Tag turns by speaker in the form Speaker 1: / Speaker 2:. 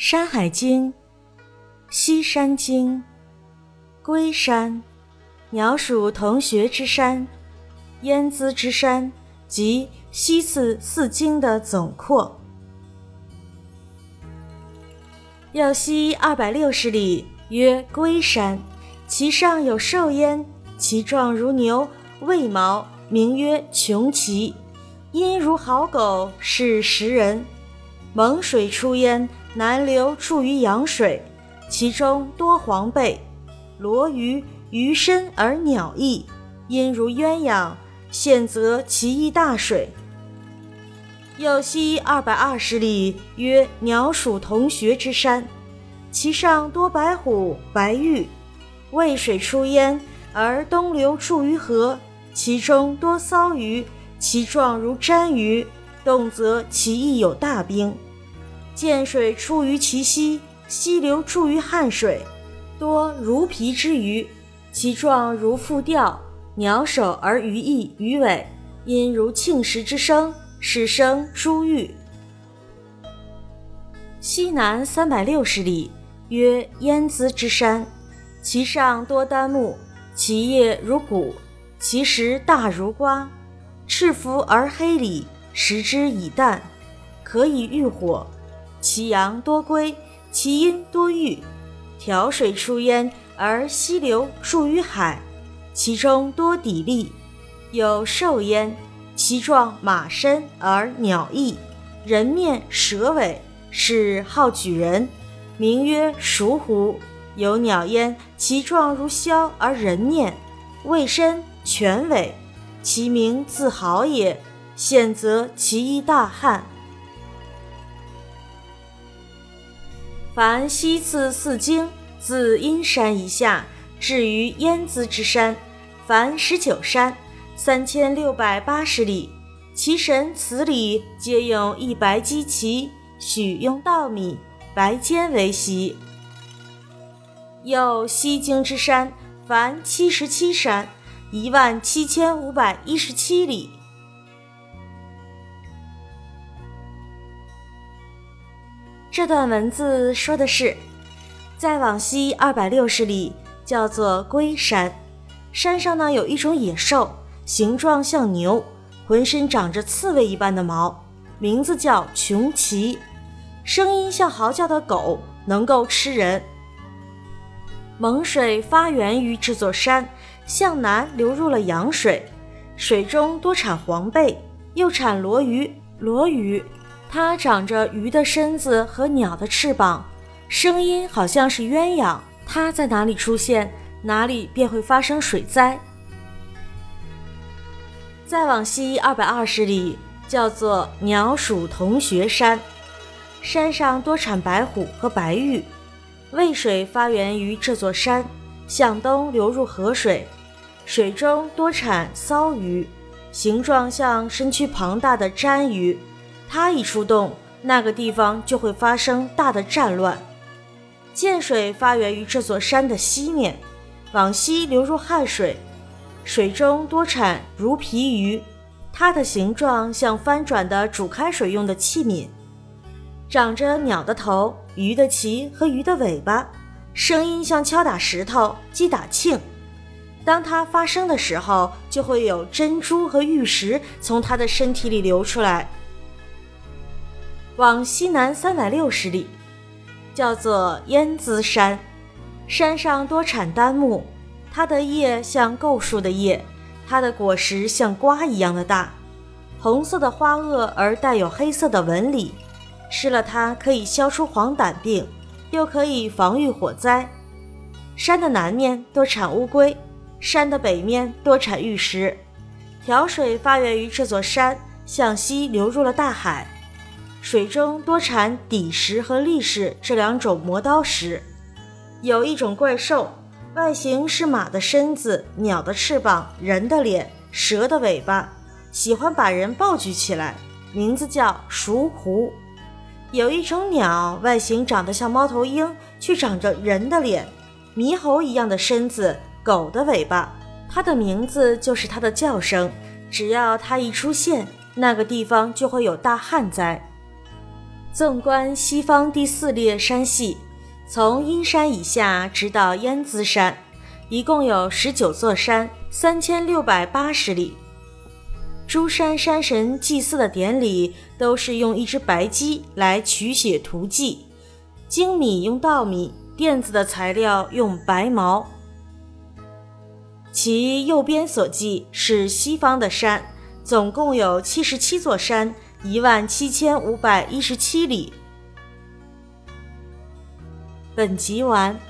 Speaker 1: 山海经·西山经，龟山，鸟属同学之山，燕姿之山，即西次四经的总括。要西二百六十里，曰龟山，其上有兽焉，其状如牛，未毛，名曰穷奇，音如好狗，是食人。蒙水出焉，南流注于阳水，其中多黄贝，罗鱼，鱼身而鸟翼，音如鸳鸯，现则其翼大水。又西二百二十里，曰鸟属同学之山，其上多白虎、白玉。渭水出焉，而东流注于河，其中多骚鱼，其状如鲇鱼，动则其翼有大兵。涧水出于其溪，溪流注于汉水，多如皮之鱼，其状如复钓，鸟首而鱼翼、鱼尾，音如磬石之声，是生珠玉。西南三百六十里，曰燕姿之山，其上多丹木，其叶如谷，其实大如瓜，赤肤而黑里，食之以淡，可以御火。其阳多归，其阴多郁。调水出焉，而溪流注于海，其中多砥砺。有兽焉，其状马身而鸟翼，人面蛇尾，是好举人，名曰熟狐。有鸟焉，其状如枭而人面，未身犬尾，其名自豪也。现则其一大汉。凡西次四经，自阴山以下，至于燕姿之山，凡十九山，三千六百八十里。其神祠里皆用一白鸡旗，许用稻米、白坚为席。又西京之山，凡七十七山，一万七千五百一十七里。这段文字说的是，再往西二百六十里，叫做龟山。山上呢有一种野兽，形状像牛，浑身长着刺猬一般的毛，名字叫穷奇，声音像嚎叫的狗，能够吃人。蒙水发源于这座山，向南流入了羊水，水中多产黄贝，又产罗鱼，罗鱼。它长着鱼的身子和鸟的翅膀，声音好像是鸳鸯。它在哪里出现，哪里便会发生水灾。再往西二百二十里，叫做鸟鼠同学山，山上多产白虎和白玉。渭水发源于这座山，向东流入河水，水中多产骚鱼，形状像身躯庞大的鲇鱼。它一出动，那个地方就会发生大的战乱。涧水发源于这座山的西面，往西流入汉水，水中多产如皮鱼，它的形状像翻转的煮开水用的器皿，长着鸟的头、鱼的鳍和鱼的尾巴，声音像敲打石头、击打磬。当它发声的时候，就会有珍珠和玉石从它的身体里流出来。往西南三百六十里，叫做燕姿山，山上多产丹木，它的叶像构树的叶，它的果实像瓜一样的大，红色的花萼而带有黑色的纹理，吃了它可以消除黄疸病，又可以防御火灾。山的南面多产乌龟，山的北面多产玉石。调水发源于这座山，向西流入了大海。水中多产砥石和砾石这两种磨刀石。有一种怪兽，外形是马的身子、鸟的翅膀、人的脸、蛇的尾巴，喜欢把人抱举起来，名字叫熟狐。有一种鸟，外形长得像猫头鹰，却长着人的脸、猕猴一样的身子、狗的尾巴，它的名字就是它的叫声。只要它一出现，那个地方就会有大旱灾。纵观西方第四列山系，从阴山以下直到燕姿山，一共有十九座山，三千六百八十里。诸山山神祭祀的典礼都是用一只白鸡来取血涂祭，精米用稻米，垫子的材料用白毛。其右边所记是西方的山，总共有七十七座山，一万七千五百一十七里。本集完。